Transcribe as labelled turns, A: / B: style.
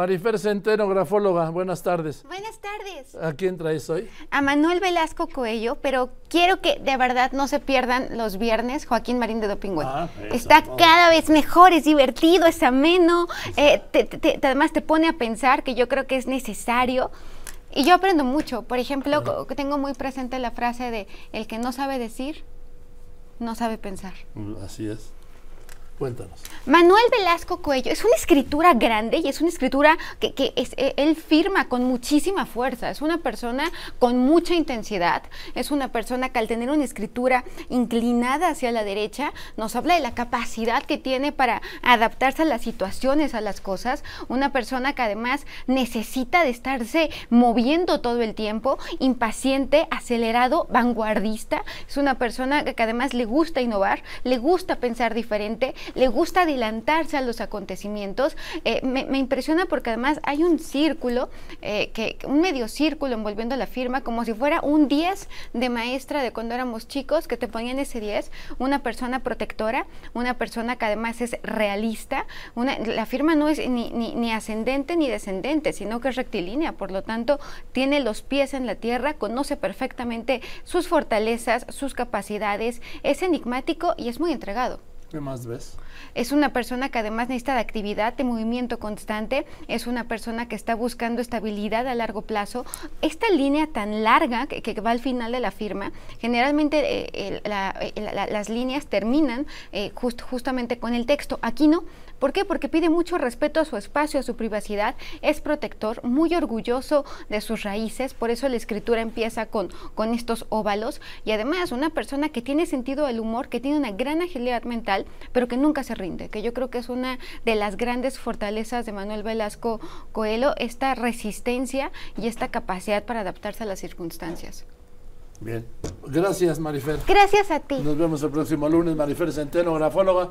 A: Marifer Centeno, grafóloga, buenas tardes.
B: Buenas tardes.
A: ¿A quién traes hoy?
B: A Manuel Velasco Coello, pero quiero que de verdad no se pierdan los viernes Joaquín Marín de Dopingüe.
A: Ah,
B: Está cada vez mejor, es divertido, es ameno, eh, te- te- te- además te pone a pensar que yo creo que es necesario. Y yo aprendo mucho. Por ejemplo, tengo muy presente la frase de el que no sabe decir, no sabe pensar.
A: Mm, Así es. Cuéntanos.
B: Manuel Velasco Cuello es una escritura grande y es una escritura que, es- eh, él firma con muchísima fuerza. Es una persona con mucha intensidad. Es una persona que al tener una escritura inclinada hacia la derecha nos habla de la capacidad que tiene para adaptarse a las situaciones, a las cosas. Una persona que además necesita de estarse moviendo todo el tiempo, impaciente, acelerado, vanguardista. Es una persona que además le gusta innovar, le gusta pensar diferente, le gusta adelantarse a los acontecimientos. Eh, me, impresiona porque además hay un círculo, eh, que, un medio círculo envolviendo la firma, como si fuera un 10 de maestra de cuando éramos chicos, que te ponían ese 10, una persona protectora, una persona que además es realista. Una, la firma no es ni, ni, ni ascendente ni descendente, sino que es rectilínea, por lo tanto tiene los pies en la tierra, conoce perfectamente sus fortalezas, sus capacidades, es enigmático y es muy entregado.
A: ¿Qué más ves?
B: Es una persona que además necesita de actividad, de movimiento constante, es una persona que está buscando estabilidad a largo plazo. Esta línea tan larga que, que va al final de la firma, generalmente eh, las líneas terminan eh, just- justamente con el texto. Aquí no. ¿Por qué? Porque pide mucho respeto a su espacio, a su privacidad, es protector, muy orgulloso de sus raíces, por eso la escritura empieza con, con estos óvalos y además una persona que tiene sentido del humor, que tiene una gran agilidad mental, pero que nunca se rinde, que yo creo que es una de las grandes fortalezas de Manuel Velasco Coelho, esta resistencia y esta capacidad para adaptarse a las circunstancias.
A: Bien. Gracias, Marifer.
B: Gracias a ti.
A: Nos vemos el próximo lunes. Marifer Centeno, grafóloga.